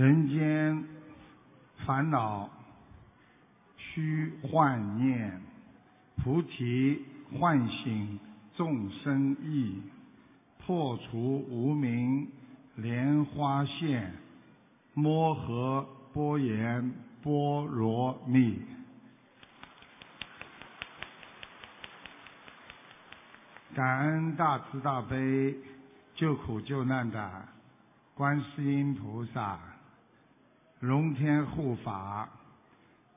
人间烦恼须幻念，菩提唤醒众生意，破除无明莲花现，摩诃般言波罗蜜。感恩大慈大悲救苦救难的观世音菩萨、龙天护法、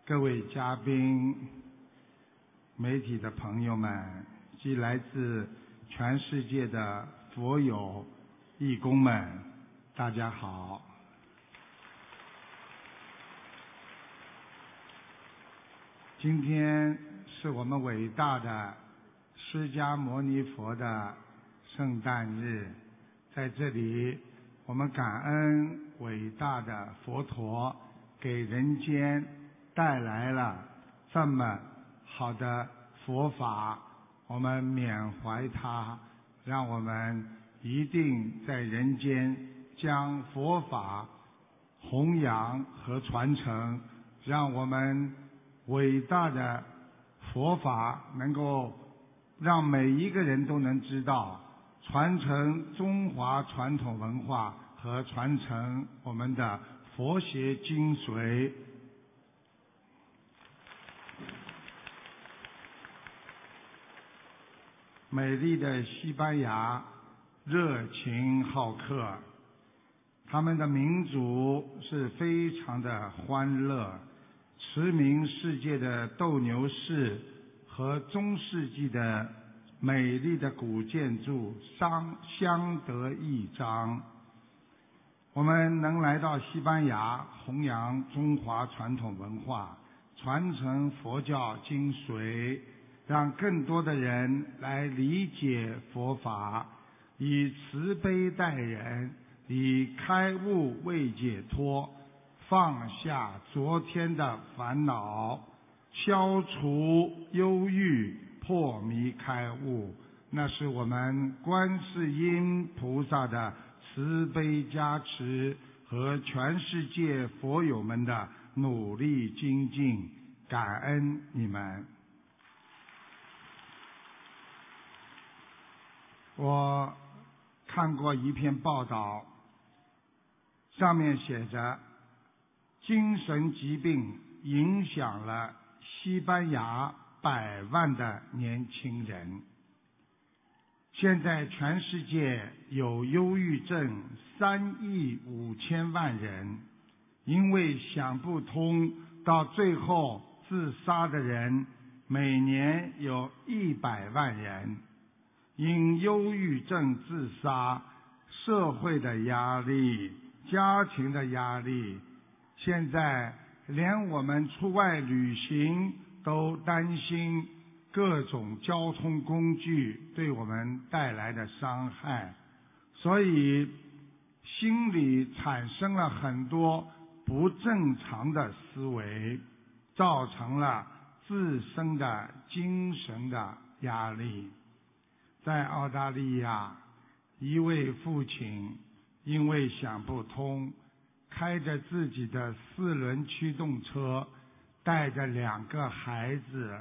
各位嘉宾、媒体的朋友们及来自全世界的佛友、义工们，大家好！今天是我们伟大的。释迦牟尼佛的圣诞日，在这里，我们感恩伟大的佛陀给人间带来了这么好的佛法，我们缅怀他，让我们一定在人间将佛法弘扬和传承，让我们伟大的佛法能够。让每一个人都能知道，传承中华传统文化和传承我们的佛学精髓。美丽的西班牙，热情好客，他们的民族是非常的欢乐，驰名世界的斗牛士。和中世纪的美丽的古建筑相相得益彰。我们能来到西班牙，弘扬中华传统文化，传承佛教精髓，让更多的人来理解佛法，以慈悲待人，以开悟为解脱，放下昨天的烦恼。消除忧郁，破迷开悟，那是我们观世音菩萨的慈悲加持和全世界佛友们的努力精进，感恩你们。我看过一篇报道，上面写着，精神疾病影响了。西班牙百万的年轻人，现在全世界有忧郁症三亿五千万人，因为想不通，到最后自杀的人每年有一百万人，因忧郁症自杀，社会的压力、家庭的压力，现在。连我们出外旅行都担心各种交通工具对我们带来的伤害，所以心里产生了很多不正常的思维，造成了自身的精神的压力。在澳大利亚，一位父亲因为想不通。开着自己的四轮驱动车，带着两个孩子，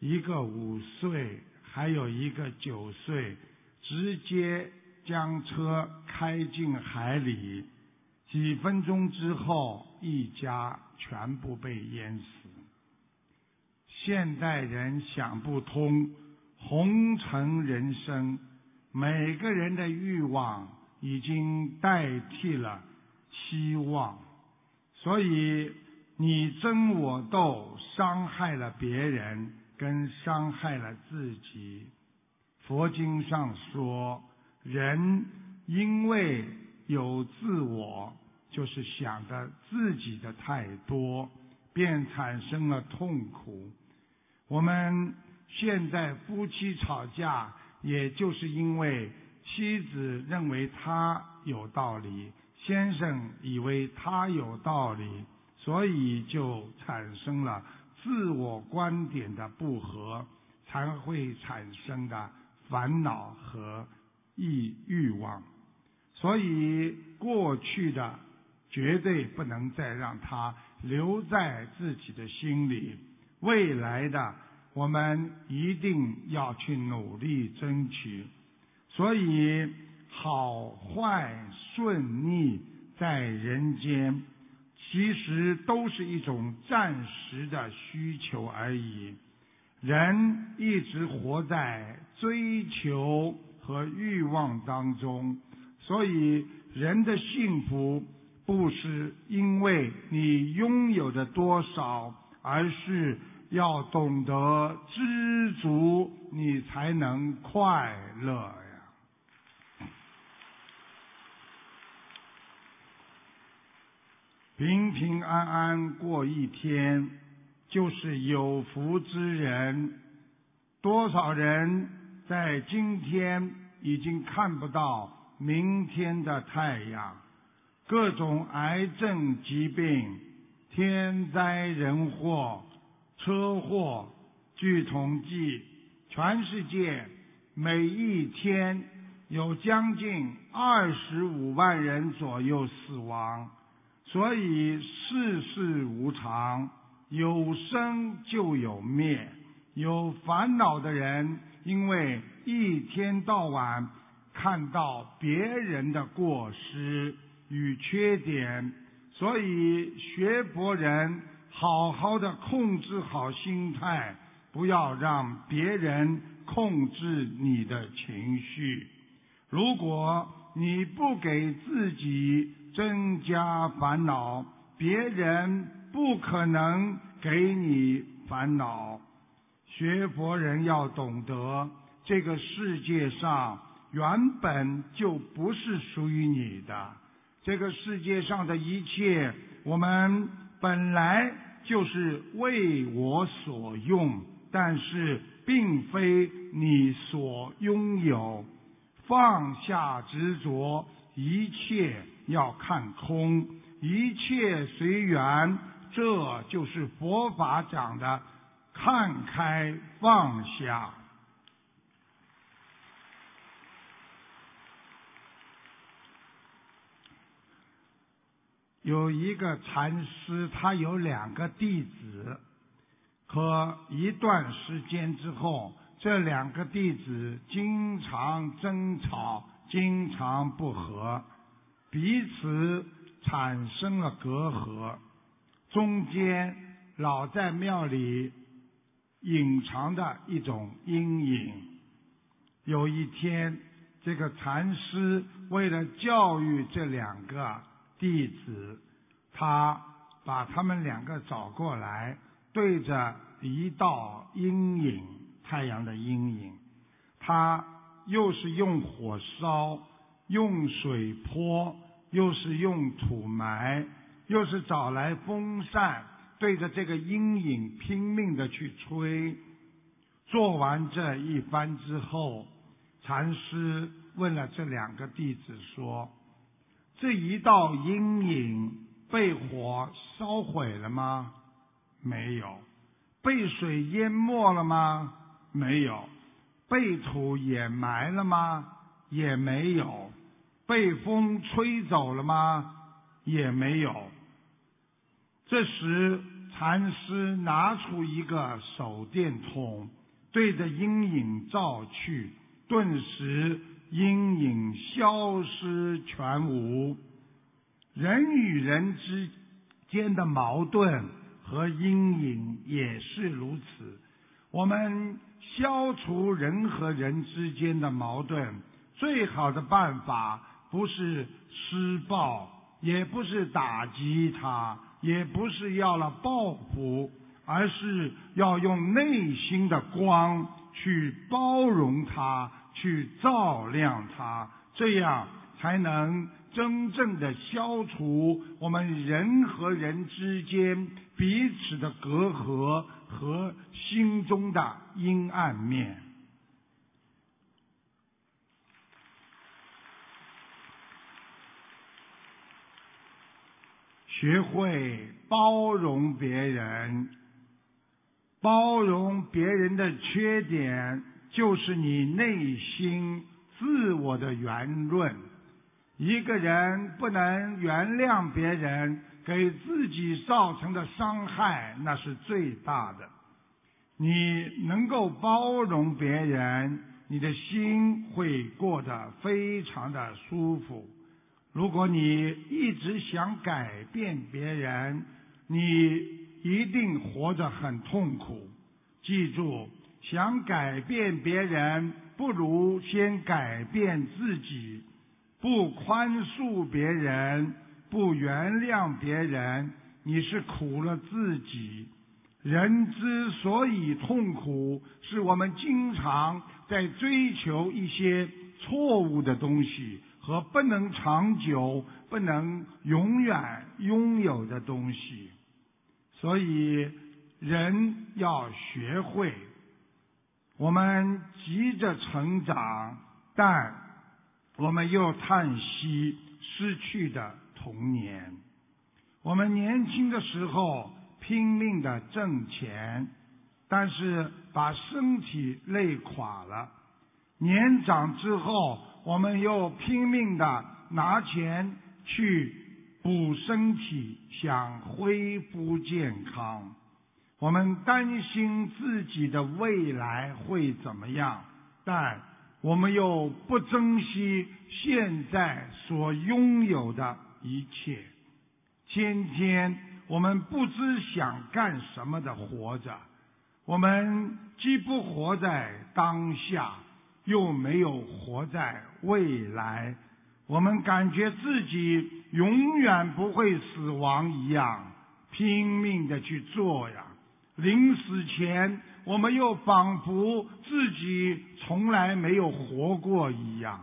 一个五岁，还有一个九岁，直接将车开进海里。几分钟之后，一家全部被淹死。现代人想不通红尘人生，每个人的欲望已经代替了。希望，所以你争我斗，伤害了别人，跟伤害了自己。佛经上说，人因为有自我，就是想的自己的太多，便产生了痛苦。我们现在夫妻吵架，也就是因为妻子认为他有道理。先生以为他有道理，所以就产生了自我观点的不合，才会产生的烦恼和欲欲望。所以过去的绝对不能再让它留在自己的心里。未来的，我们一定要去努力争取。所以，好坏顺逆在人间，其实都是一种暂时的需求而已。人一直活在追求和欲望当中，所以人的幸福不是因为你拥有的多少，而是要懂得知足，你才能快乐呀。平平安安过一天。就是有福之人，多少人在今天已经看不到明天的太阳，各种癌症疾病、天灾人祸、车祸，据统计，全世界每一天有将近二十五万人左右死亡，所以世事无常。有生就有灭，有烦恼的人，因为一天到晚看到别人的过失与缺点，所以学佛人好好的控制好心态，不要让别人控制你的情绪。如果你不给自己增加烦恼，别人。不可能给你烦恼。学佛人要懂得，这个世界上原本就不是属于你的。这个世界上的一切，我们本来就是为我所用，但是并非你所拥有。放下执着，一切要看空，一切随缘。这就是佛法讲的看开放下。有一个禅师，他有两个弟子，可一段时间之后，这两个弟子经常争吵，经常不和，彼此产生了隔阂。中间老在庙里隐藏的一种阴影。有一天，这个禅师为了教育这两个弟子，他把他们两个找过来，对着一道阴影，太阳的阴影，他又是用火烧，用水泼，又是用土埋。又是找来风扇，对着这个阴影拼命的去吹。做完这一番之后，禅师问了这两个弟子说：“这一道阴影被火烧毁了吗？没有。被水淹没了吗？没有。被土掩埋了吗？也没有。被风吹走了吗？也没有。”这时，禅师拿出一个手电筒，对着阴影照去，顿时阴影消失全无。人与人之间的矛盾和阴影也是如此。我们消除人和人之间的矛盾，最好的办法不是施暴，也不是打击他。也不是要了报复，而是要用内心的光去包容他，去照亮他，这样才能真正的消除我们人和人之间彼此的隔阂和心中的阴暗面。学会包容别人，包容别人的缺点，就是你内心自我的圆润。一个人不能原谅别人给自己造成的伤害，那是最大的。你能够包容别人，你的心会过得非常的舒服。如果你一直想改变别人，你一定活着很痛苦。记住，想改变别人，不如先改变自己。不宽恕别人，不原谅别人，你是苦了自己。人之所以痛苦，是我们经常在追求一些错误的东西和不能长久、不能永远拥有的东西。所以，人要学会，我们急着成长，但。我们又叹息失去的童年。我们年轻的时候拼命的挣钱，但是把身体累垮了。年长之后，我们又拼命的拿钱去补身体，想恢复健康。我们担心自己的未来会怎么样，但。我们又不珍惜现在所拥有的一切，天天我们不知想干什么的活着，我们既不活在当下，又没有活在未来，我们感觉自己永远不会死亡一样，拼命的去做呀，临死前。我们又仿佛自己从来没有活过一样，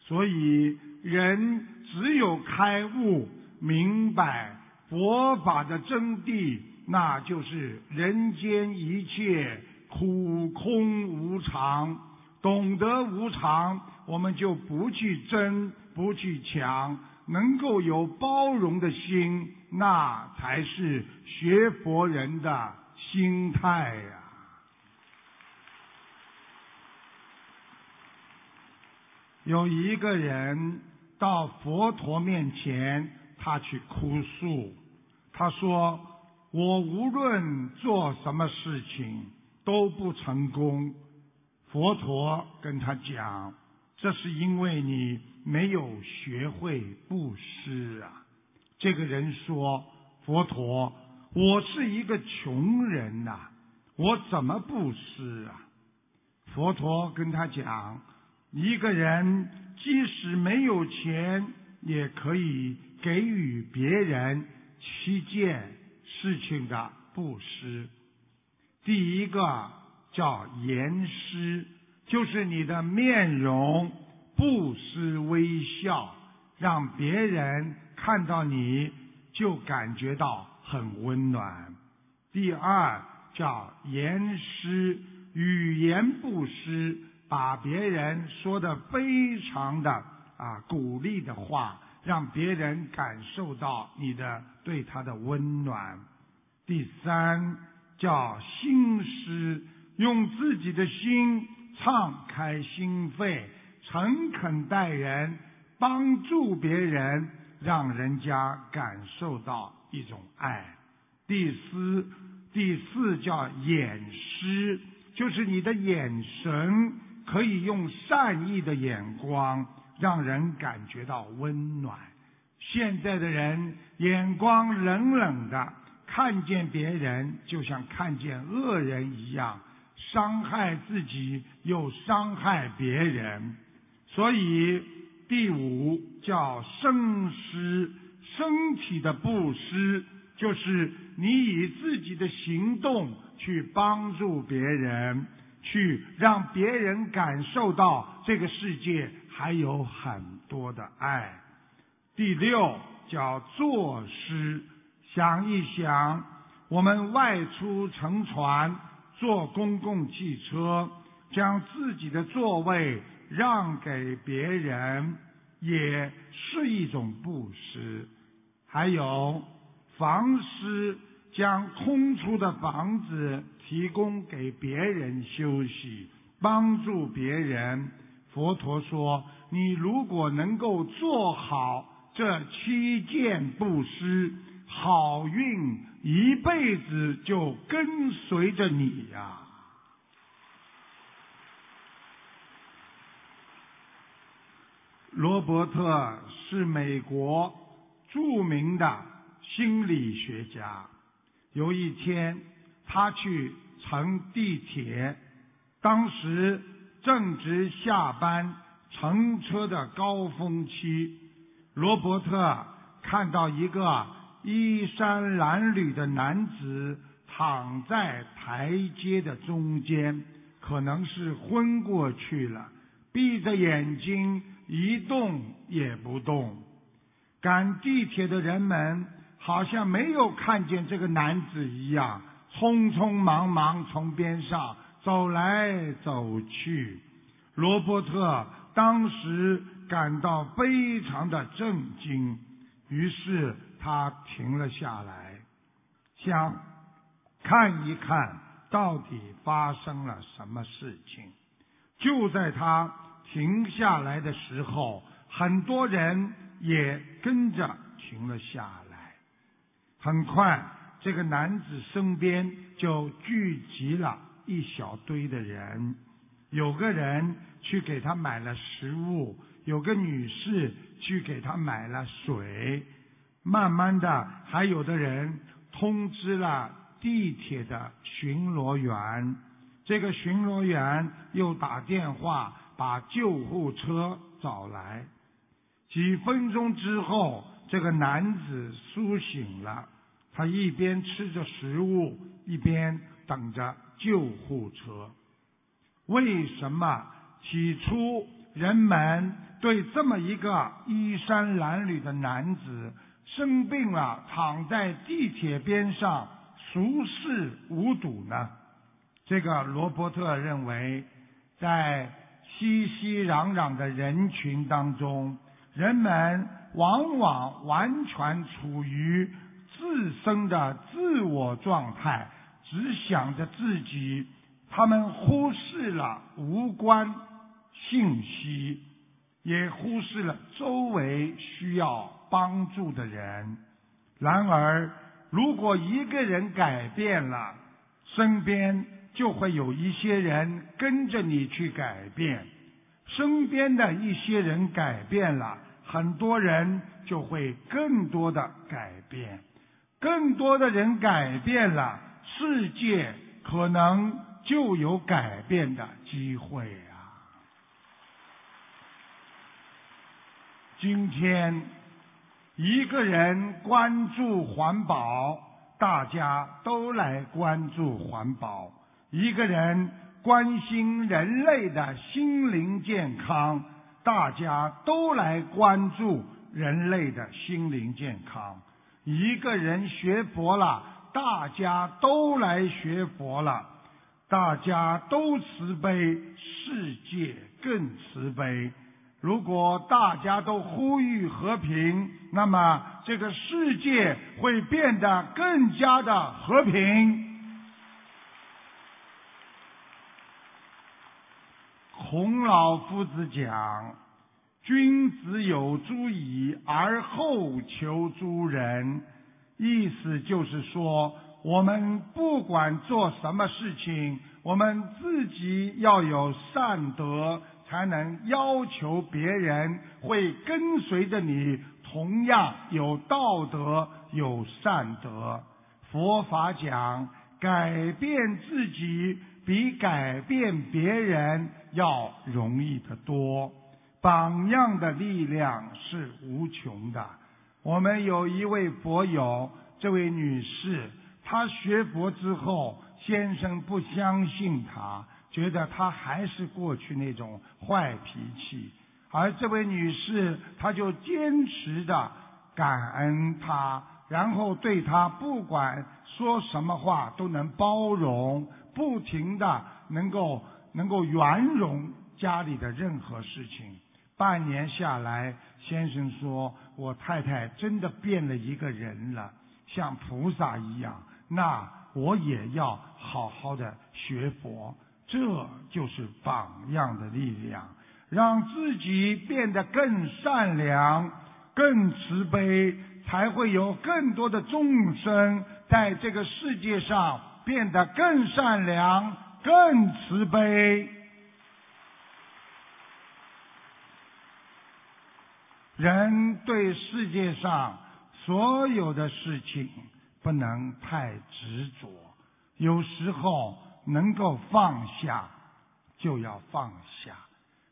所以人只有开悟、明白佛法的真谛，那就是人间一切苦空无常。懂得无常，我们就不去争、不去抢，能够有包容的心，那才是学佛人的。心态呀！有一个人到佛陀面前，他去哭诉，他说：“我无论做什么事情都不成功。”佛陀跟他讲：“这是因为你没有学会布施啊。”这个人说：“佛陀。”我是一个穷人呐，我怎么布施啊？佛陀跟他讲，一个人即使没有钱，也可以给予别人七件事情的布施。第一个叫言师，就是你的面容不失微笑，让别人看到你就感觉到。很温暖。第二叫言师，语言不失，把别人说的非常的啊鼓励的话，让别人感受到你的对他的温暖。第三叫心诗，用自己的心敞开心扉，诚恳待人，帮助别人，让人家感受到。一种爱，第四第四叫眼施，就是你的眼神可以用善意的眼光让人感觉到温暖。现在的人眼光冷冷的，看见别人就像看见恶人一样，伤害自己又伤害别人。所以第五叫生施。身体的布施，就是你以自己的行动去帮助别人，去让别人感受到这个世界还有很多的爱。第六叫作施，想一想，我们外出乘船、坐公共汽车，将自己的座位让给别人，也是一种布施。还有房师将空出的房子提供给别人休息，帮助别人。佛陀说，你如果能够做好这七件布施，好运一辈子就跟随着你呀。罗伯特是美国著名的心理学家。有一天，他去乘地铁，当时正值下班乘车的高峰期。罗伯特看到一个衣衫褴褛的男子躺在台阶的中间，可能是昏过去了，闭着眼睛。一动也不动，赶地铁的人们好像没有看见这个男子一样，匆匆忙忙从边上走来走去。罗伯特当时感到非常的震惊，于是他停了下来，想看一看到底发生了什么事情。就在他。停下来的时候，很多人也跟着停了下来。很快，这个男子身边就聚集了一小堆的人。有个人去给他买了食物，有个女士去给他买了水。慢慢的，还有的人通知了地铁的巡逻员。这个巡逻员又打电话。把救护车找来。几分钟之后，这个男子苏醒了。他一边吃着食物，一边等着救护车。为什么起初人们对这么一个衣衫褴褛的男子生病了，躺在地铁边上熟视无睹呢？这个罗伯特认为，在熙熙攘攘的人群当中，人们往往完全处于自身的自我状态，只想着自己，他们忽视了无关信息，也忽视了周围需要帮助的人。然而，如果一个人改变了，身边。就会有一些人跟着你去改变，身边的一些人改变了，很多人就会更多的改变，更多的人改变了，世界可能就有改变的机会啊！今天一个人关注环保，大家都来关注环保。一个人关心人类的心灵健康，大家都来关注人类的心灵健康。一个人学佛了，大家都来学佛了，大家都慈悲，世界更慈悲。如果大家都呼吁和平，那么这个世界会变得更加的和平。孔老夫子讲：“君子有诸矣，而后求诸人。”意思就是说，我们不管做什么事情，我们自己要有善德，才能要求别人会跟随着你，同样有道德、有善德。佛法讲，改变自己。比改变别人要容易得多，榜样的力量是无穷的。我们有一位佛友，这位女士，她学佛之后，先生不相信她，觉得她还是过去那种坏脾气，而这位女士，她就坚持的感恩他，然后对他不管说什么话都能包容。不停的能够能够圆融家里的任何事情，半年下来，先生说我太太真的变了一个人了，像菩萨一样。那我也要好好的学佛，这就是榜样的力量。让自己变得更善良、更慈悲，才会有更多的众生在这个世界上变得更善良、更慈悲。人对世界上所有的事情不能太执着，有时候能够放下就要放下。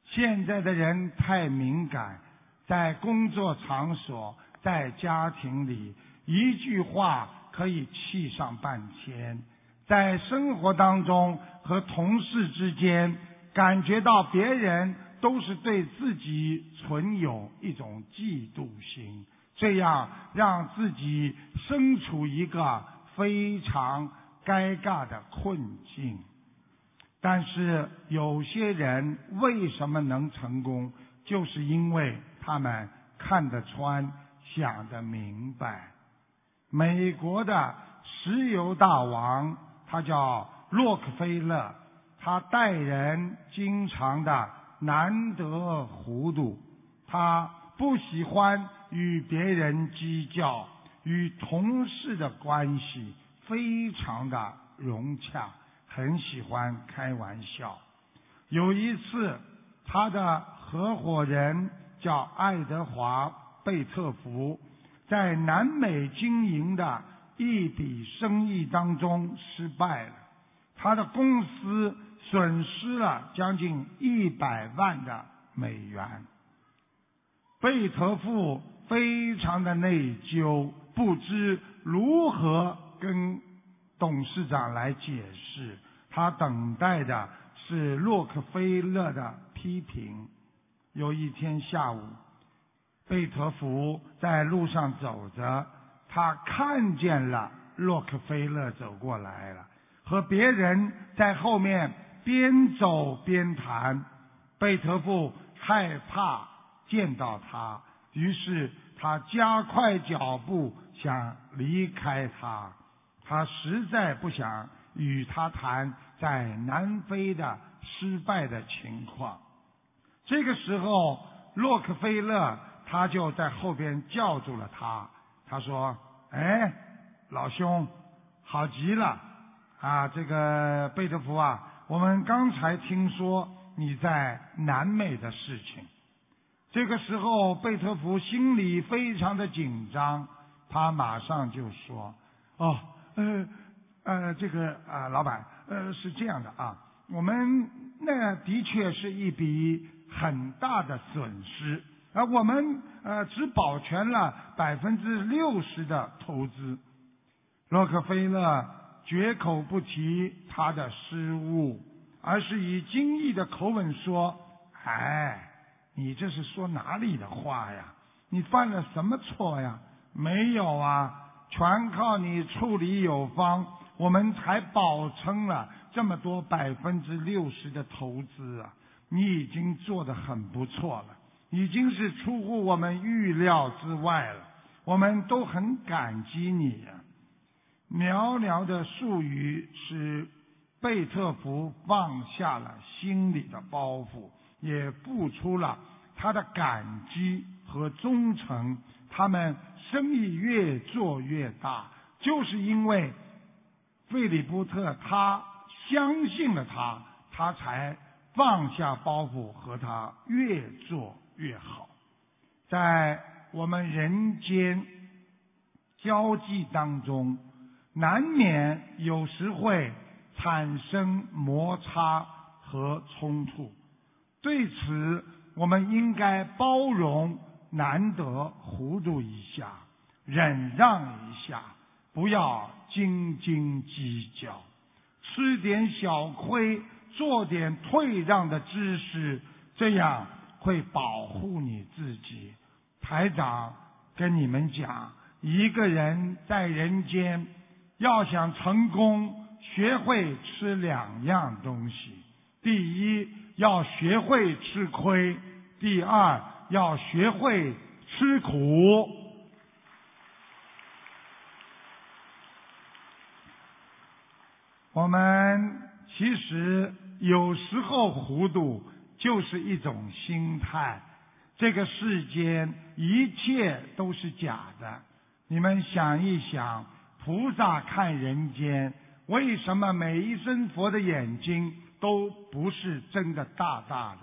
现在的人太敏感，在工作场所、在家庭里，一句话可以气上半天；在生活当中和同事之间，感觉到别人。都是对自己存有一种嫉妒心，这样让自己身处一个非常尴尬的困境。但是有些人为什么能成功，就是因为他们看得穿、想得明白。美国的石油大王，他叫洛克菲勒，他待人经常的。难得糊涂，他不喜欢与别人计较，与同事的关系非常的融洽，很喜欢开玩笑。有一次，他的合伙人叫爱德华·贝特福，在南美经营的一笔生意当中失败了，他的公司。损失了将近一百万的美元，贝特富非常的内疚，不知如何跟董事长来解释。他等待的是洛克菲勒的批评。有一天下午，贝特福在路上走着，他看见了洛克菲勒走过来了，和别人在后面。边走边谈，贝特福害怕见到他，于是他加快脚步想离开他。他实在不想与他谈在南非的失败的情况。这个时候，洛克菲勒他就在后边叫住了他。他说：“哎，老兄，好极了啊，这个贝特福啊。”我们刚才听说你在南美的事情，这个时候贝特福心里非常的紧张，他马上就说：“哦，呃，呃，这个啊，老板，呃，是这样的啊，我们那的确是一笔很大的损失，而我们呃只保全了百分之六十的投资。”洛克菲勒。绝口不提他的失误，而是以惊异的口吻说：“哎，你这是说哪里的话呀？你犯了什么错呀？没有啊，全靠你处理有方，我们才保撑了这么多百分之六十的投资啊！你已经做得很不错了，已经是出乎我们预料之外了，我们都很感激你呀。”寥寥的术语使贝特福放下了心里的包袱，也付出了他的感激和忠诚。他们生意越做越大，就是因为费里波特他相信了他，他才放下包袱和他越做越好。在我们人间交际当中。难免有时会产生摩擦和冲突，对此我们应该包容，难得糊涂一下，忍让一下，不要斤斤计较，吃点小亏，做点退让的知识，这样会保护你自己。台长跟你们讲，一个人在人间。要想成功，学会吃两样东西：第一，要学会吃亏；第二，要学会吃苦。我们其实有时候糊涂，就是一种心态。这个世间一切都是假的。你们想一想，菩萨看人间，为什么每一尊佛的眼睛都不是真的大大的？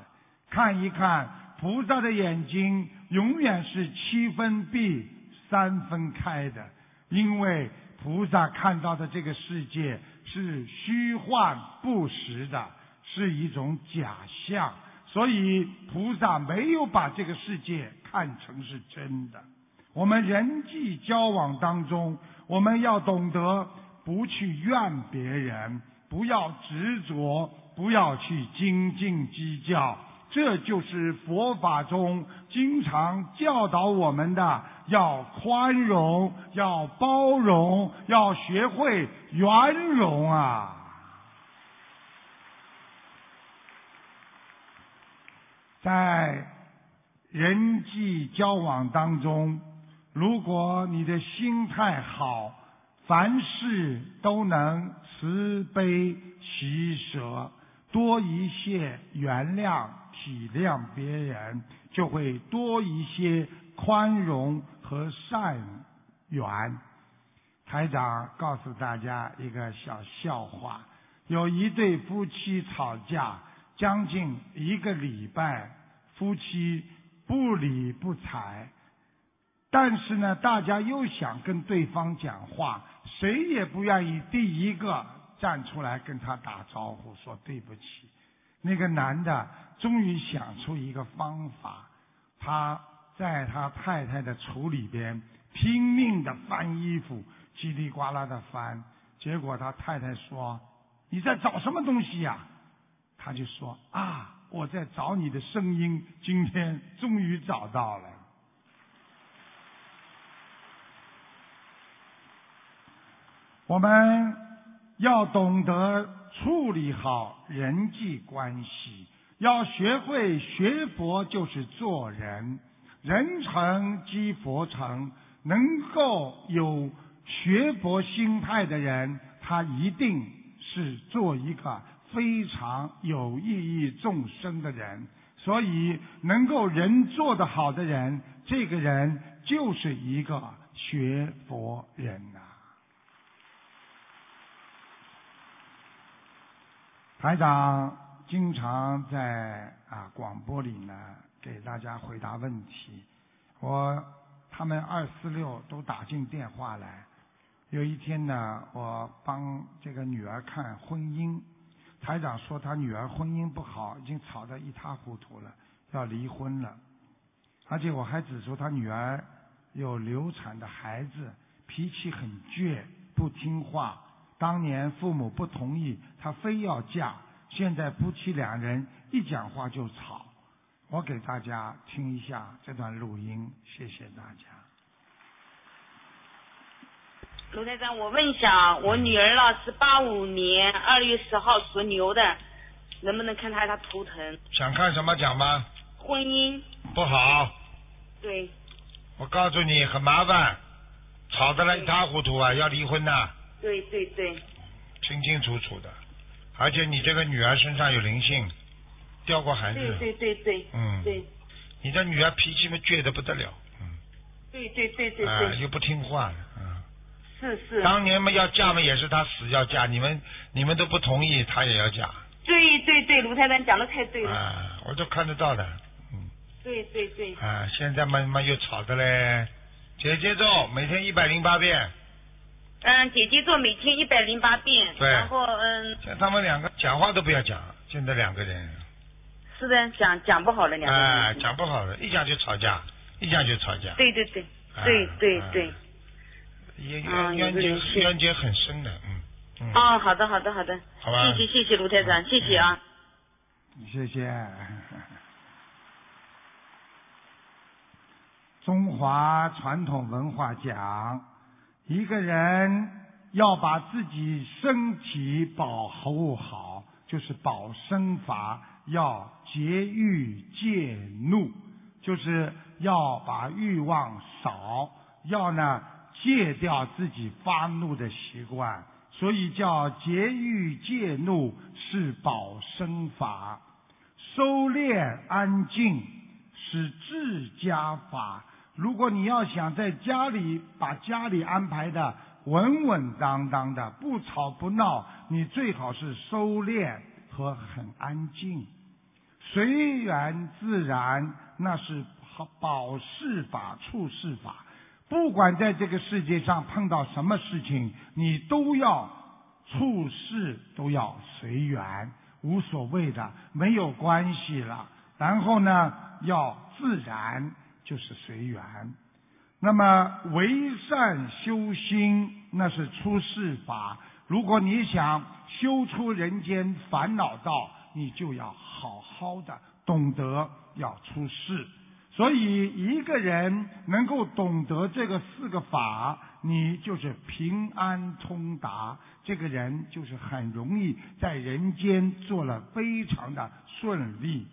看一看菩萨的眼睛，永远是七分闭、三分开的，因为菩萨看到的这个世界是虚幻不实的，是一种假象。所以菩萨没有把这个世界看成是真的。我们人际交往当中，我们要懂得不去怨别人，不要执着，不要去斤斤计较。这就是佛法中经常教导我们的：要宽容，要包容，要学会圆融啊。在人际交往当中，如果你的心态好，凡事都能慈悲喜舍，多一些原谅体谅别人，就会多一些宽容和善缘。台长告诉大家一个小笑话：有一对夫妻吵架。将近一个礼拜，夫妻不理不睬，但是呢，大家又想跟对方讲话，谁也不愿意第一个站出来跟他打招呼，说对不起。那个男的终于想出一个方法，他在他太太的橱里边拼命的翻衣服，叽里呱啦的翻，结果他太太说：“你在找什么东西呀？”他就说啊，我在找你的声音，今天终于找到了。我们要懂得处理好人际关系，要学会学佛就是做人，人成即佛成。能够有学佛心态的人，他一定是做一个。非常有意义众生的人，所以能够人做得好的人，这个人就是一个学佛人呐。台长经常在啊广播里呢给大家回答问题，我他们二四六都打进电话来。有一天呢，我帮这个女儿看婚姻。台长说他女儿婚姻不好，已经吵得一塌糊涂了，要离婚了。而且我还指出他女儿有流产的孩子，脾气很倔，不听话。当年父母不同意，她非要嫁。现在夫妻两人一讲话就吵。我给大家听一下这段录音，谢谢大家。卢台长，我问一下，我女儿呢是八五年二月十号属牛的，能不能看她她图腾？想看什么讲吗？婚姻不好。对。我告诉你，很麻烦，吵得来一塌糊涂啊，要离婚呐。对对对。清清楚楚的，而且你这个女儿身上有灵性，掉过孩子。对对对对。嗯。对。你的女儿脾气嘛倔得不得了，嗯。对对对对对。啊，又不听话。是是，当年嘛要嫁嘛也是她死要嫁，你们你们都不同意，她也要嫁。对对对，卢太太讲的太对了。啊，我都看得到的，嗯。对对对。啊，现在嘛嘛又吵的嘞，姐姐咒每天一百零八遍。嗯，姐姐做每天一百零八遍。对。然后嗯。像他们两个讲话都不要讲，现在两个人。是的，讲讲不好了两个人。哎，讲不好了，一讲就吵架，一讲就吵架。对对对，对对对。冤冤结冤结很深的，嗯嗯。哦，好的好的好的，好吧。谢谢谢谢卢台长，谢谢啊。谢谢。中华传统文化讲，一个人要把自己身体保护好，就是保身法，要节欲戒怒，就是要把欲望少，要呢。戒掉自己发怒的习惯，所以叫节欲戒怒是保身法。收敛安静是治家法。如果你要想在家里把家里安排的稳稳当当的，不吵不闹，你最好是收敛和很安静，随缘自然，那是保事法、处事法。不管在这个世界上碰到什么事情，你都要处事都要随缘，无所谓的，没有关系了。然后呢，要自然，就是随缘。那么为善修心，那是出世法。如果你想修出人间烦恼道，你就要好好的懂得要出世。所以，一个人能够懂得这个四个法，你就是平安通达。这个人就是很容易在人间做了非常的顺利。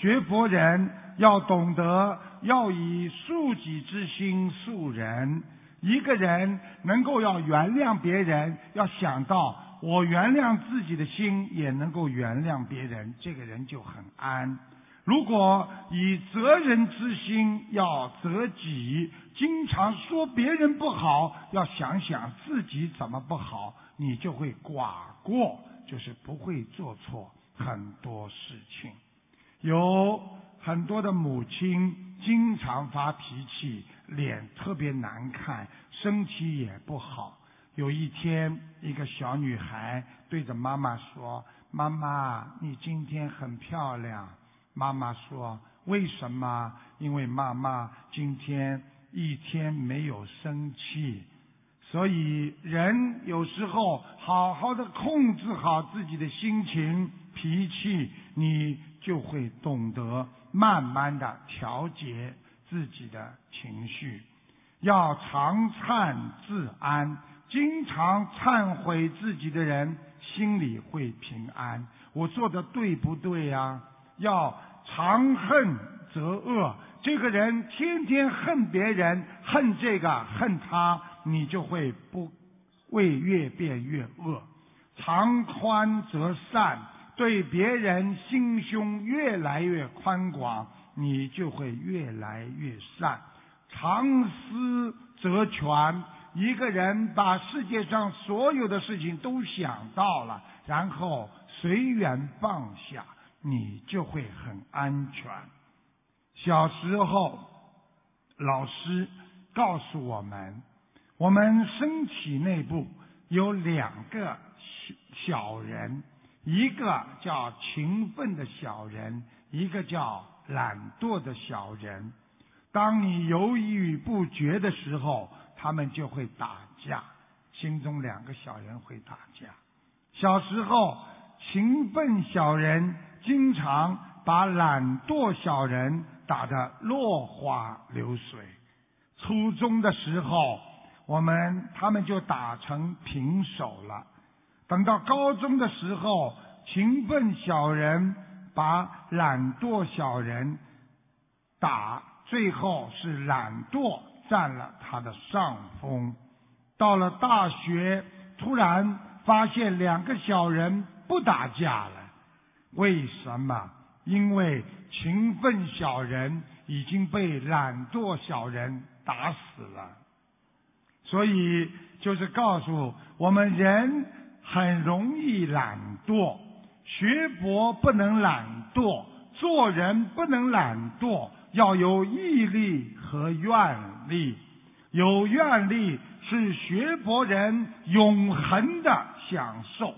学佛人要懂得要以恕己之心恕人。一个人能够要原谅别人，要想到我原谅自己的心也能够原谅别人，这个人就很安。如果以责人之心要责己，经常说别人不好，要想想自己怎么不好，你就会寡过，就是不会做错很多事情。有很多的母亲经常发脾气，脸特别难看，身体也不好。有一天，一个小女孩对着妈妈说：“妈妈，你今天很漂亮。”妈妈说：“为什么？因为妈妈今天一天没有生气。所以人有时候好好的控制好自己的心情、脾气，你就会懂得慢慢的调节自己的情绪。要常忏自安，经常忏悔自己的人心里会平安。我做的对不对呀？”要常恨则恶，这个人天天恨别人，恨这个恨他，你就会不会越变越恶。常宽则善，对别人心胸越来越宽广，你就会越来越善。常思则全，一个人把世界上所有的事情都想到了，然后随缘放下。你就会很安全。小时候，老师告诉我们，我们身体内部有两个小小人，一个叫勤奋的小人，一个叫懒惰的小人。当你犹豫不决的时候，他们就会打架，心中两个小人会打架。小时候，勤奋小人。经常把懒惰小人打得落花流水。初中的时候，我们他们就打成平手了。等到高中的时候，勤奋小人把懒惰小人打，最后是懒惰占了他的上风。到了大学，突然发现两个小人不打架了。为什么？因为勤奋小人已经被懒惰小人打死了，所以就是告诉我们，人很容易懒惰，学佛不能懒惰，做人不能懒惰，要有毅力和愿力。有愿力是学佛人永恒的享受。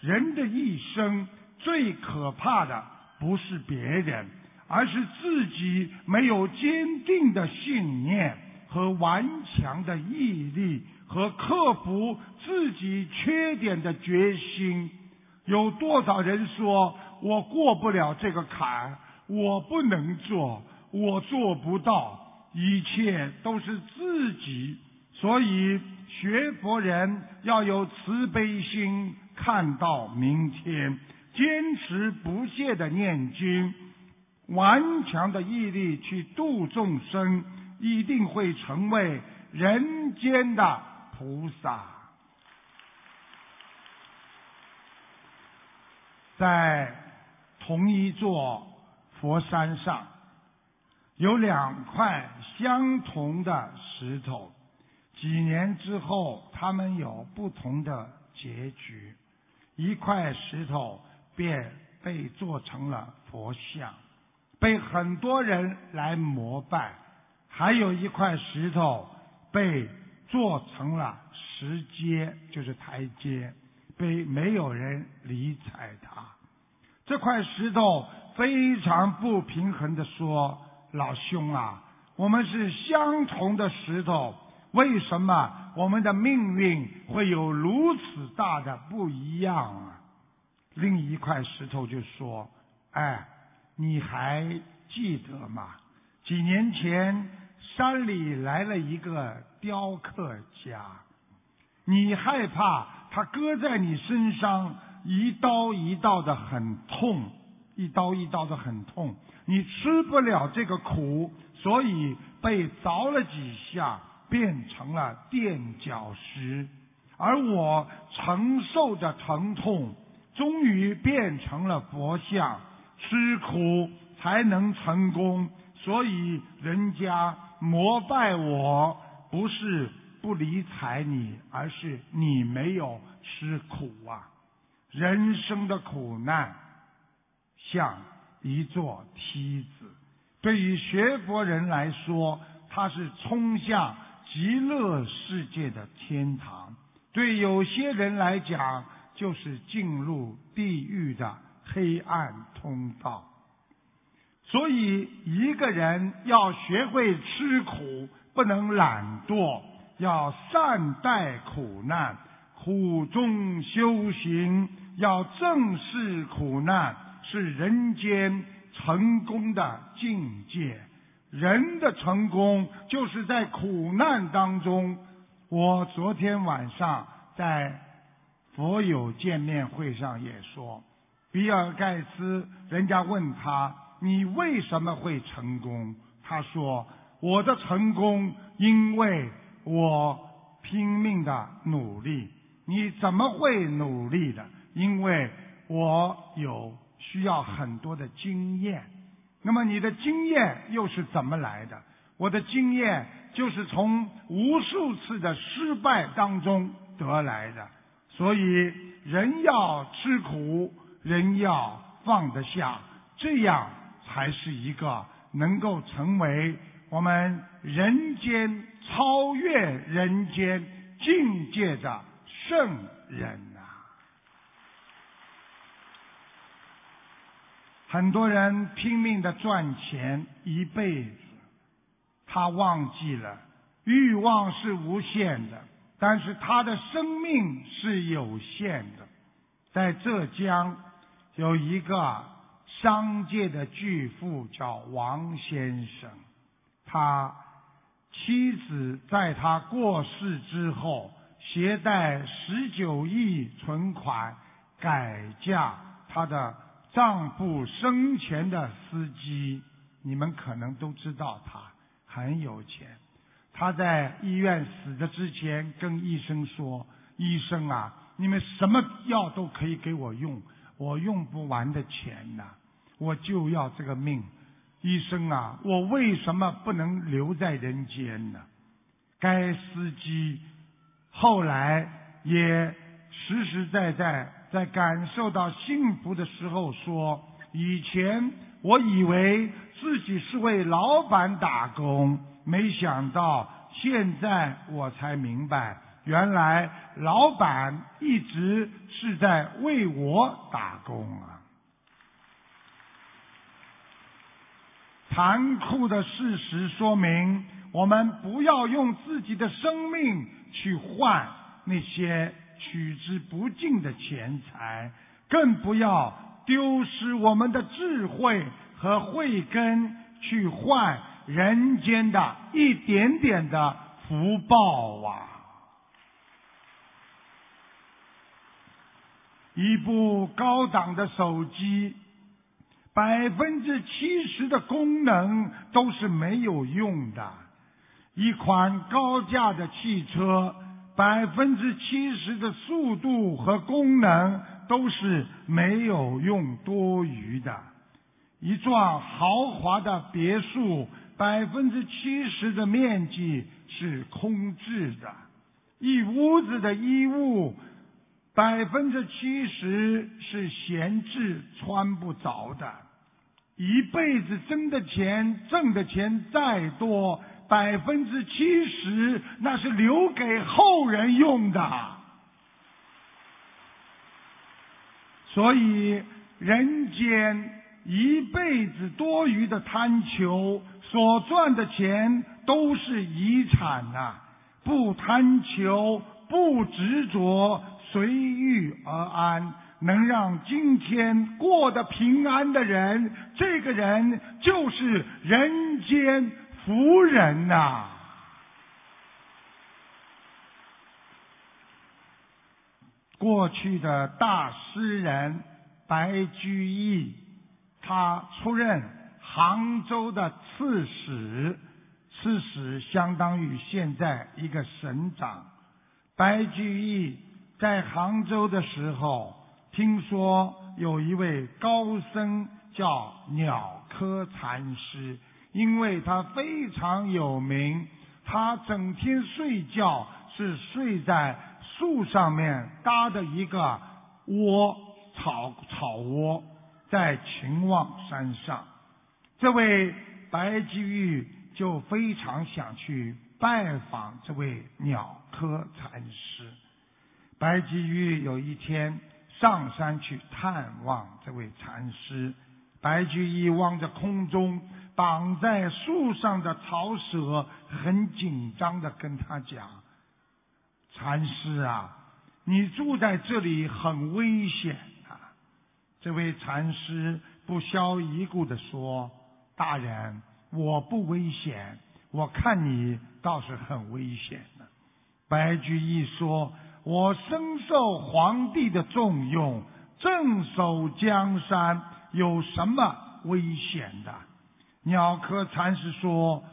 人的一生。最可怕的不是别人，而是自己没有坚定的信念和顽强的毅力和克服自己缺点的决心。有多少人说我过不了这个坎，我不能做，我做不到，一切都是自己。所以学佛人要有慈悲心，看到明天。坚持不懈的念经，顽强的毅力去度众生，一定会成为人间的菩萨。在同一座佛山上有两块相同的石头，几年之后，他们有不同的结局。一块石头便被做成了佛像，被很多人来膜拜；还有一块石头被做成了石阶，就是台阶，被没有人理睬它。这块石头非常不平衡的说：“老兄啊，我们是相同的石头，为什么？”我们的命运会有如此大的不一样啊！另一块石头就说：“哎，你还记得吗？几年前山里来了一个雕刻家，你害怕他割在你身上一刀一刀的很痛，一刀一刀的很痛，你吃不了这个苦，所以被凿了几下。”变成了垫脚石，而我承受着疼痛，终于变成了佛像，吃苦才能成功。所以人家膜拜我，不是不理睬你，而是你没有吃苦啊！人生的苦难像一座梯子，对于学佛人来说，它是冲向。极乐世界的天堂，对有些人来讲，就是进入地狱的黑暗通道。所以，一个人要学会吃苦，不能懒惰，要善待苦难，苦中修行，要正视苦难，是人间成功的境界。人的成功就是在苦难当中。我昨天晚上在佛友见面会上也说，比尔盖茨，人家问他你为什么会成功？他说我的成功因为我拼命的努力。你怎么会努力的？因为我有需要很多的经验。那么你的经验又是怎么来的？我的经验就是从无数次的失败当中得来的。所以人要吃苦，人要放得下，这样才是一个能够成为我们人间超越人间境界的圣人啊。很多人拼命的赚钱一辈子，他忘记了欲望是无限的，但是他的生命是有限的。在浙江有一个商界的巨富叫王先生，他妻子在他过世之后，携带十九亿存款改嫁他的。丈夫生前的司机，你们可能都知道他很有钱。他在医院死的之前跟医生说：“医生啊，你们什么药都可以给我用，我用不完的钱呐，我就要这个命。医生啊，我为什么不能留在人间呢？”该司机后来也实实在在。在感受到幸福的时候，说：“以前我以为自己是为老板打工，没想到现在我才明白，原来老板一直是在为我打工啊！”残酷的事实说明，我们不要用自己的生命去换那些。取之不尽的钱财，更不要丢失我们的智慧和慧根，去换人间的一点点的福报啊！一部高档的手机，百分之七十的功能都是没有用的；一款高价的汽车。百分之七十的速度和功能都是没有用多余的，一幢豪华的别墅，百分之七十的面积是空置的，一屋子的衣物，百分之七十是闲置穿不着的。一辈子挣的钱，挣的钱再多，百分之七十那是留给后人用的。所以，人间一辈子多余的贪求，所赚的钱都是遗产呐！不贪求，不执着，随遇而安。能让今天过得平安的人，这个人就是人间福人呐。过去的大诗人白居易，他出任杭州的刺史，刺史相当于现在一个省长。白居易在杭州的时候。听说有一位高僧叫鸟窠禅师，因为他非常有名，他整天睡觉是睡在树上面搭的一个窝草草窝，在秦望山上。这位白居易就非常想去拜访这位鸟窠禅师。白居易有一天。上山去探望这位禅师，白居易望着空中绑在树上的草蛇，很紧张的跟他讲：“禅师啊，你住在这里很危险啊！”这位禅师不消一顾的说：“大人，我不危险，我看你倒是很危险的。”白居易说。我深受皇帝的重用，镇守江山，有什么危险的？鸟窠禅师说：“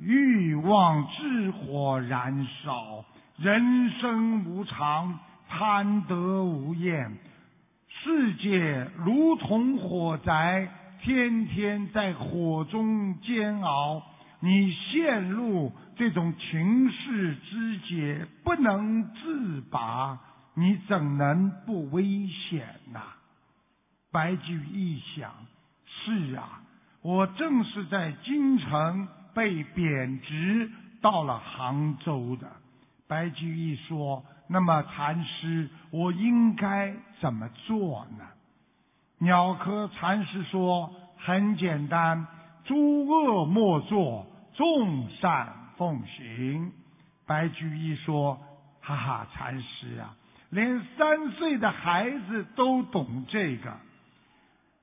欲望之火燃烧，人生无常，贪得无厌，世界如同火宅，天天在火中煎熬。”你陷入这种情势之解不能自拔，你怎能不危险呐？白居易想：是啊，我正是在京城被贬职到了杭州的。白居易说：“那么禅师，我应该怎么做呢？”鸟窠禅师说：“很简单，诸恶莫作。”众善奉行，白居易说：“哈哈，禅师啊，连三岁的孩子都懂这个。”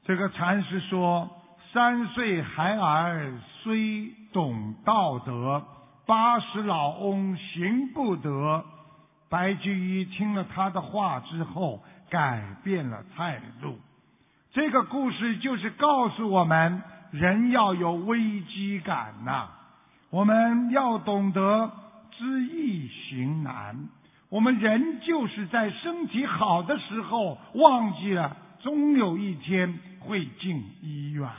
这个禅师说：“三岁孩儿虽懂道德，八十老翁行不得。”白居易听了他的话之后，改变了态度。这个故事就是告诉我们，人要有危机感呐。我们要懂得知易行难。我们人就是在身体好的时候忘记了，终有一天会进医院。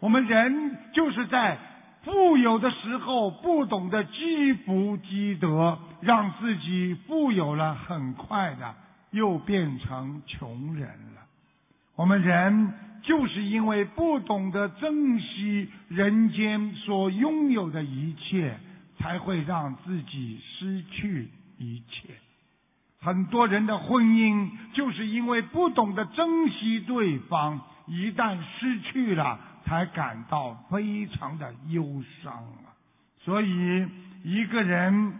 我们人就是在富有的时候不懂得积福积德，让自己富有了，很快的又变成穷人了。我们人。就是因为不懂得珍惜人间所拥有的一切，才会让自己失去一切。很多人的婚姻就是因为不懂得珍惜对方，一旦失去了，才感到非常的忧伤啊！所以，一个人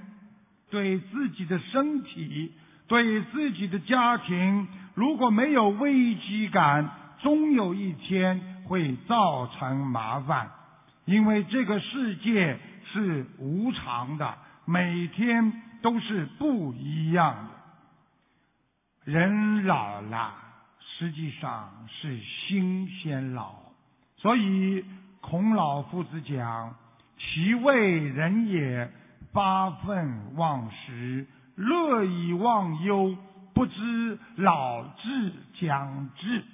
对自己的身体、对自己的家庭，如果没有危机感，终有一天会造成麻烦，因为这个世界是无常的，每天都是不一样的。人老了，实际上是心先老，所以孔老夫子讲：“其为人也，发愤忘食，乐以忘忧，不知老至将至。”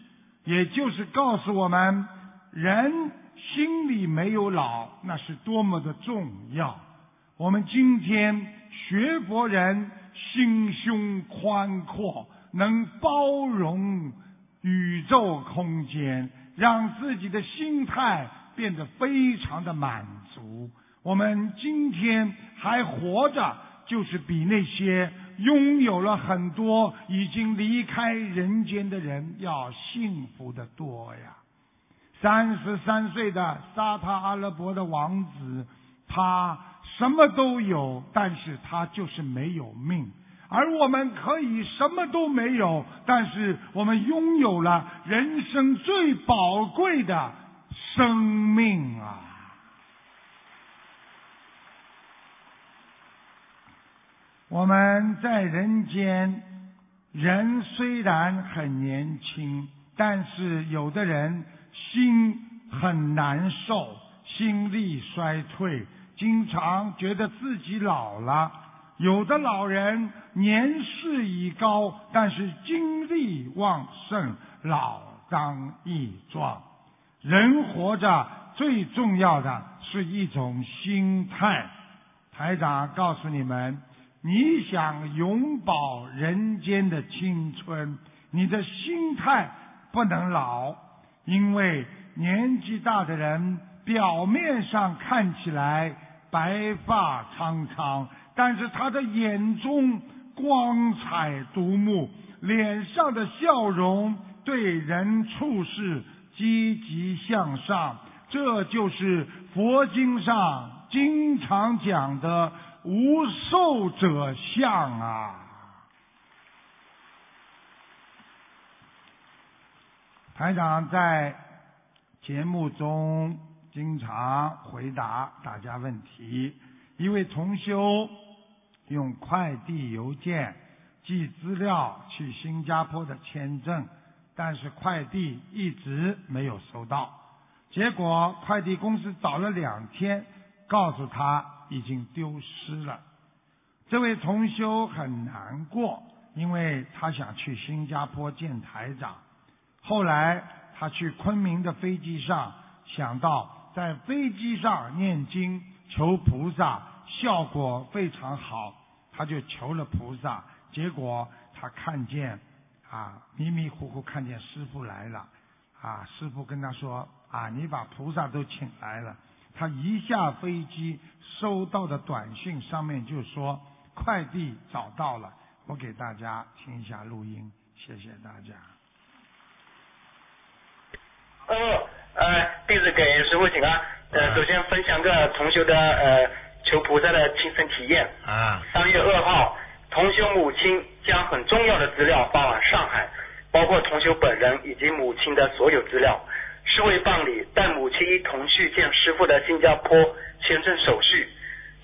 也就是告诉我们，人心里没有老，那是多么的重要。我们今天学佛人心胸宽阔，能包容宇宙空间，让自己的心态变得非常的满足。我们今天还活着，就是比那些拥有了很多、已经离开人间的人要幸福的多呀。三十三岁的沙特阿拉伯的王子，他什么都有，但是他就是没有命。而我们可以什么都没有，但是我们拥有了人生最宝贵的生命啊！我们在人间，人虽然很年轻，但是有的人心很难受，心力衰退，经常觉得自己老了。有的老人年事已高，但是精力旺盛，老当益壮。人活着最重要的是一种心态。台长告诉你们。你想永葆人间的青春，你的心态不能老，因为年纪大的人表面上看起来白发苍苍，但是他的眼中光彩夺目，脸上的笑容对人处事积极向上，这就是佛经上经常讲的。无寿者相啊！台长在节目中经常回答大家问题。一位同修用快递邮件寄资料去新加坡的签证，但是快递一直没有收到。结果快递公司找了两天，告诉他。已经丢失了。这位同修很难过，因为他想去新加坡见台长。后来他去昆明的飞机上，想到在飞机上念经求菩萨，效果非常好，他就求了菩萨。结果他看见啊，迷迷糊糊看见师傅来了，啊，师傅跟他说啊，你把菩萨都请来了。他一下飞机。收到的短信上面就说快递找到了，我给大家听一下录音，谢谢大家。哦，呃，弟子给师傅请安。呃，首先分享个同修的呃求菩萨的亲身体验。啊。三月二号，同修母亲将很重要的资料发往上海，包括同修本人以及母亲的所有资料。是为办理带母亲一同去见师傅的新加坡签证手续。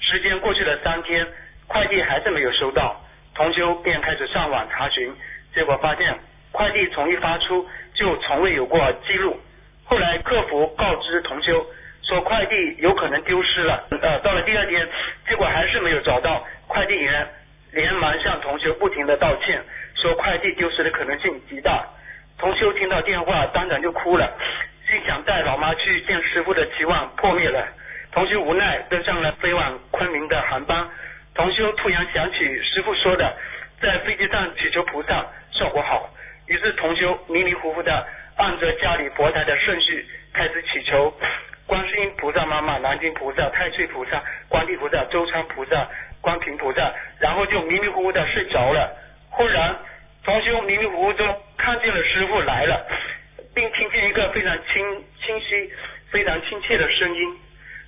时间过去了三天，快递还是没有收到，同修便开始上网查询，结果发现快递从一发出就从未有过记录。后来客服告知同修说快递有可能丢失了，呃，到了第二天，结果还是没有找到，快递员连忙向同修不停的道歉，说快递丢失的可能性极大。同修听到电话当场就哭了。心想带老妈去见师傅的期望破灭了，同修无奈登上了飞往昆明的航班。同修突然想起师傅说的，在飞机上祈求菩萨效果好，于是同修迷迷糊糊的按着家里佛台的顺序开始祈求观世音菩萨妈妈、南京菩萨、太岁菩萨、观地菩萨、周昌菩萨、观平菩萨，然后就迷迷糊糊的睡着了。忽然，同修迷迷糊糊中看见了师傅来了。并听见一个非常清清晰、非常亲切的声音，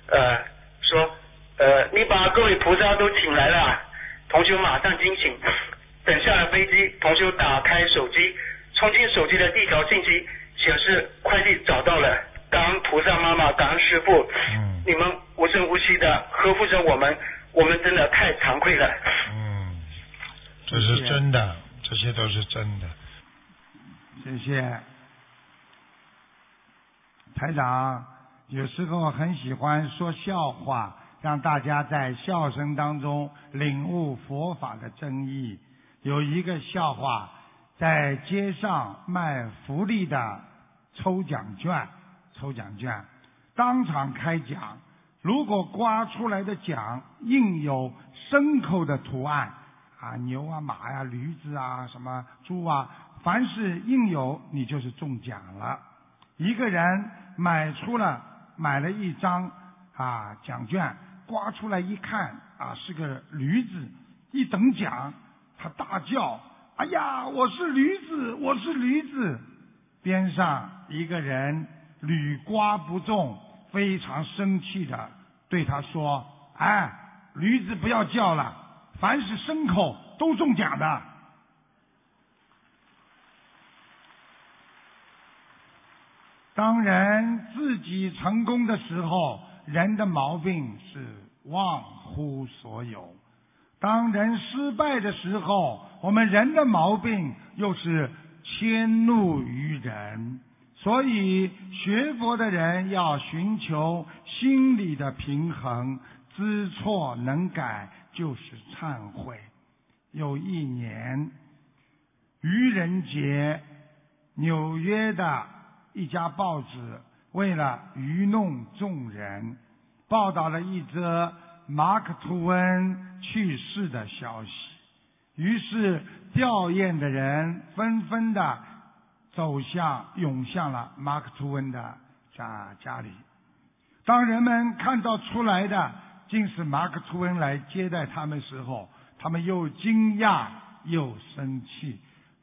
呃，说，呃，你把各位菩萨都请来了。同修马上惊醒，等下了飞机，同修打开手机，冲进手机的第一条信息显示快递找到了，感恩菩萨妈妈，感恩师傅，你们无声无息的呵护着我们，我们真的太惭愧了。嗯，这是真的，这些都是真的。谢谢。台长有时候很喜欢说笑话，让大家在笑声当中领悟佛法的真意。有一个笑话，在街上卖福利的抽奖券，抽奖券，当场开奖。如果刮出来的奖印有牲口的图案，啊，牛啊、马呀、驴子啊、什么猪啊，凡是印有，你就是中奖了。一个人买出了买了一张啊奖券，刮出来一看啊是个驴子，一等奖，他大叫：“哎呀，我是驴子，我是驴子！”边上一个人屡刮不中，非常生气的对他说：“哎，驴子不要叫了，凡是牲口都中奖的。”当人自己成功的时候，人的毛病是忘乎所有；当人失败的时候，我们人的毛病又是迁怒于人。所以，学佛的人要寻求心理的平衡，知错能改就是忏悔。有一年，愚人节，纽约的。一家报纸为了愚弄众人，报道了一则马克吐温去世的消息。于是吊唁的人纷纷的走向、涌向了马克吐温的家家里。当人们看到出来的竟是马克吐温来接待他们时候，他们又惊讶又生气。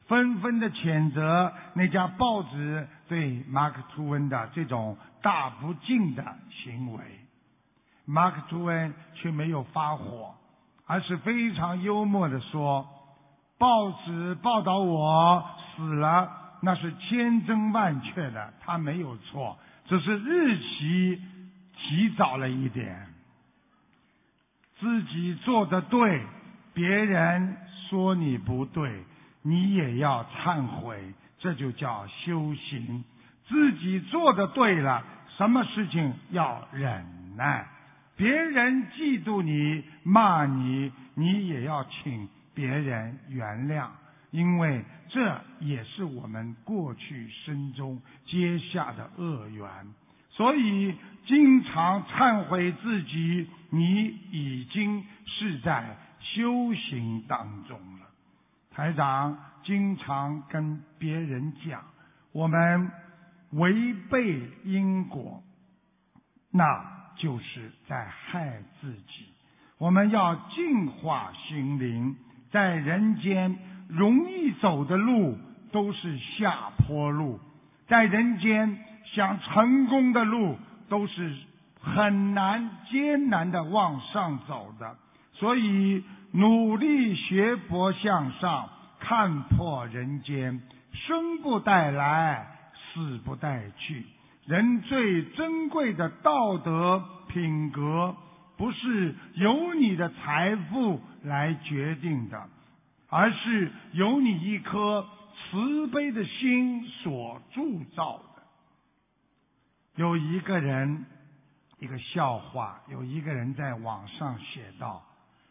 纷纷的谴责那家报纸对马克吐温的这种大不敬的行为，马克吐温却没有发火，而是非常幽默的说：“报纸报道我死了，那是千真万确的，他没有错，只是日期提早了一点。自己做的对，别人说你不对。”你也要忏悔，这就叫修行。自己做的对了，什么事情要忍耐？别人嫉妒你、骂你，你也要请别人原谅，因为这也是我们过去生中结下的恶缘。所以，经常忏悔自己，你已经是在修行当中了。台长经常跟别人讲，我们违背因果，那就是在害自己。我们要净化心灵，在人间容易走的路都是下坡路，在人间想成功的路都是很难艰难的往上走的，所以。努力学佛向上，看破人间生不带来，死不带去。人最珍贵的道德品格，不是由你的财富来决定的，而是由你一颗慈悲的心所铸造的。有一个人，一个笑话，有一个人在网上写道。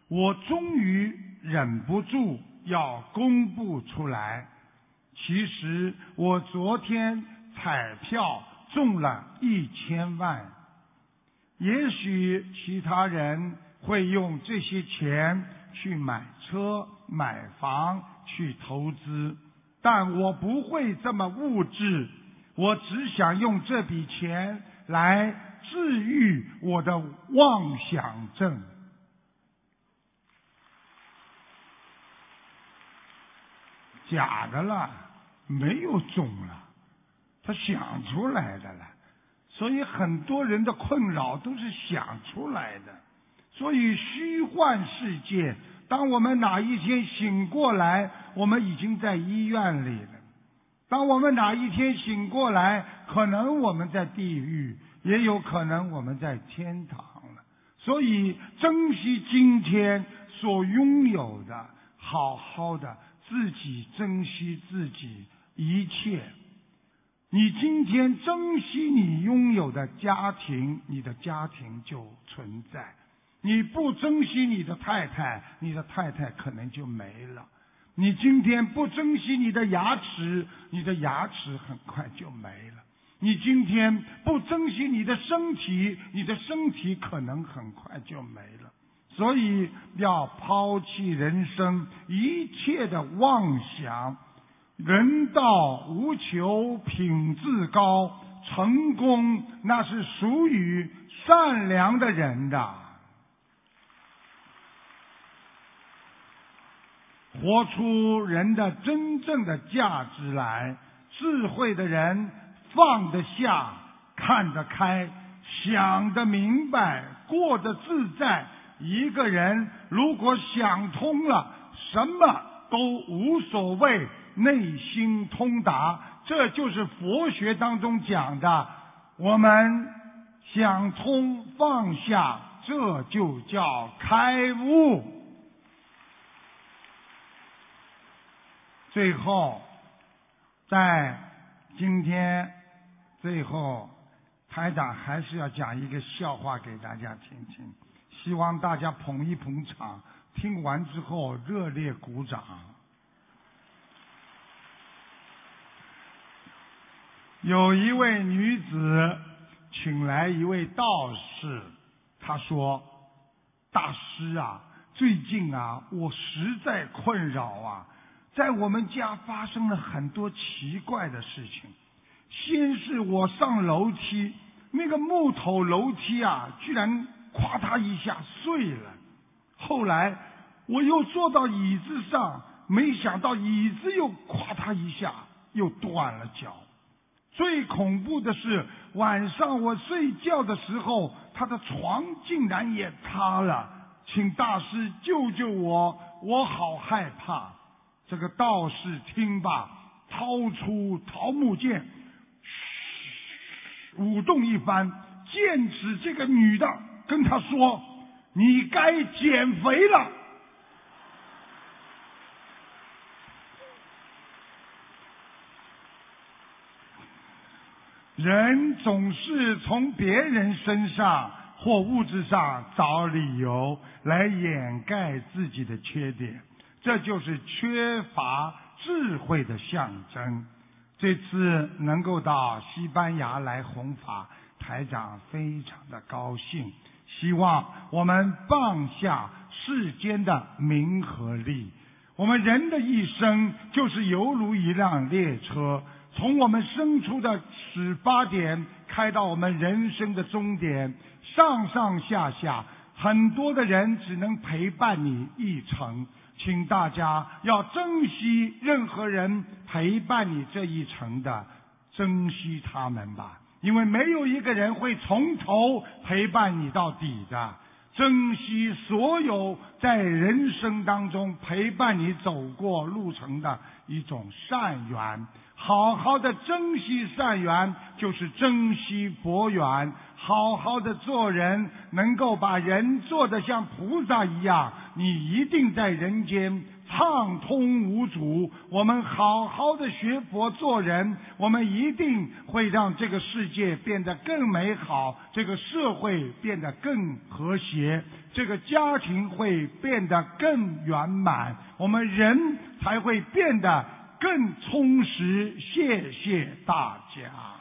我终于忍不住要公布出来。其实我昨天彩票中了一千万。也许其他人会用这些钱去买车、买房、去投资，但我不会这么物质。我只想用这笔钱来治愈我的妄想症。假的了，没有种了，他想出来的了，所以很多人的困扰都是想出来的，所以虚幻世界。当我们哪一天醒过来，我们已经在医院里了；当我们哪一天醒过来，可能我们在地狱，也有可能我们在天堂了。所以珍惜今天所拥有的，好好的。自己珍惜自己一切。你今天珍惜你拥有的家庭，你的家庭就存在；你不珍惜你的太太，你的太太可能就没了。你今天不珍惜你的牙齿，你的牙齿很快就没了。你今天不珍惜你的身体，你的身体可能很快就没了。所以要抛弃人生一切的妄想。人道无求，品质高，成功那是属于善良的人的。活出人的真正的价值来，智慧的人放得下，看得开，想得明白，过得自在。一个人如果想通了，什么都无所谓，内心通达，这就是佛学当中讲的。我们想通放下，这就叫开悟。最后，在今天最后，台长还是要讲一个笑话给大家听听，希望大家捧一捧场，听完之后热烈鼓掌。有一位女子请来一位道士，她说：“大师啊，最近啊，我实在困扰啊。”在我们家发生了很多奇怪的事情。先是我上楼梯，那个木头楼梯啊，居然咵嗒一下碎了。后来我又坐到椅子上，没想到椅子又咵嗒一下又断了脚。最恐怖的是晚上我睡觉的时候，他的床竟然也塌了。请大师救救我，我好害怕。这个道士听罢，掏出桃木剑，嘘舞动一番，剑指这个女的，跟他说：“你该减肥了。”人总是从别人身上或物质上找理由来掩盖自己的缺点。这就是缺乏智慧的象征。这次能够到西班牙来弘法，台长非常的高兴。希望我们放下世间的名和利。我们人的一生就是犹如一辆列车，从我们生出的始发点开到我们人生的终点，上上下下很多的人只能陪伴你一程。请大家要珍惜任何人陪伴你这一程的，珍惜他们吧，因为没有一个人会从头陪伴你到底的。珍惜所有在人生当中陪伴你走过路程的一种善缘，好好的珍惜善缘，就是珍惜佛缘。好好的做人，能够把人做得像菩萨一样，你一定在人间畅通无阻。我们好好的学佛做人，我们一定会让这个世界变得更美好，这个社会变得更和谐，这个家庭会变得更圆满，我们人才会变得更充实。谢谢大家。